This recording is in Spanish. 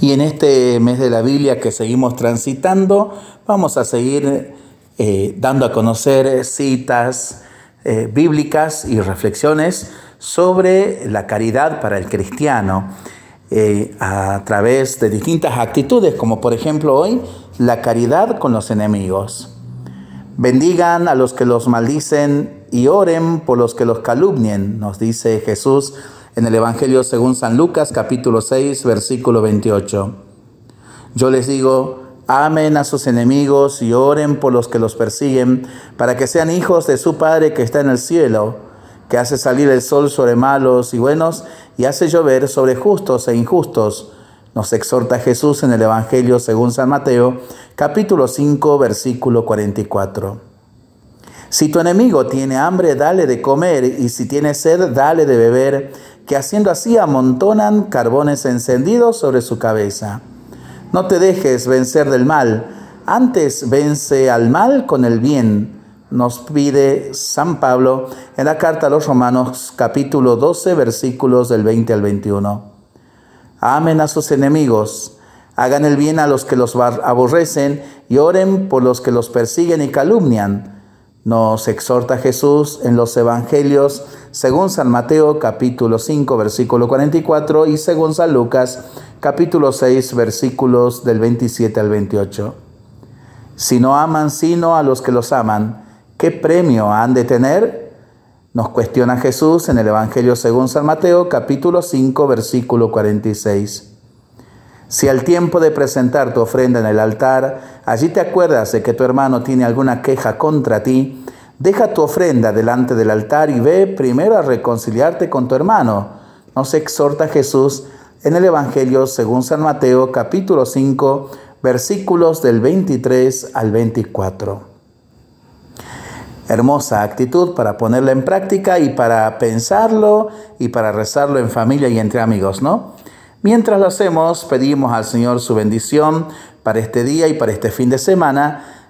Y en este mes de la Biblia que seguimos transitando, vamos a seguir eh, dando a conocer citas eh, bíblicas y reflexiones sobre la caridad para el cristiano eh, a través de distintas actitudes, como por ejemplo hoy la caridad con los enemigos. Bendigan a los que los maldicen y oren por los que los calumnien, nos dice Jesús en el Evangelio según San Lucas capítulo 6 versículo 28. Yo les digo, amen a sus enemigos y oren por los que los persiguen, para que sean hijos de su Padre que está en el cielo, que hace salir el sol sobre malos y buenos y hace llover sobre justos e injustos. Nos exhorta Jesús en el Evangelio según San Mateo capítulo 5 versículo 44. Si tu enemigo tiene hambre, dale de comer, y si tiene sed, dale de beber, que haciendo así amontonan carbones encendidos sobre su cabeza. No te dejes vencer del mal, antes vence al mal con el bien, nos pide San Pablo en la carta a los Romanos capítulo 12 versículos del 20 al 21. Amen a sus enemigos, hagan el bien a los que los aborrecen y oren por los que los persiguen y calumnian nos exhorta Jesús en los Evangelios según San Mateo capítulo 5 versículo 44 y según San Lucas capítulo 6 versículos del 27 al 28. Si no aman sino a los que los aman, ¿qué premio han de tener? Nos cuestiona Jesús en el Evangelio según San Mateo capítulo 5 versículo 46. Si al tiempo de presentar tu ofrenda en el altar, allí te acuerdas de que tu hermano tiene alguna queja contra ti, deja tu ofrenda delante del altar y ve primero a reconciliarte con tu hermano. Nos exhorta Jesús en el Evangelio según San Mateo capítulo 5 versículos del 23 al 24. Hermosa actitud para ponerla en práctica y para pensarlo y para rezarlo en familia y entre amigos, ¿no? Mientras lo hacemos, pedimos al Señor su bendición para este día y para este fin de semana.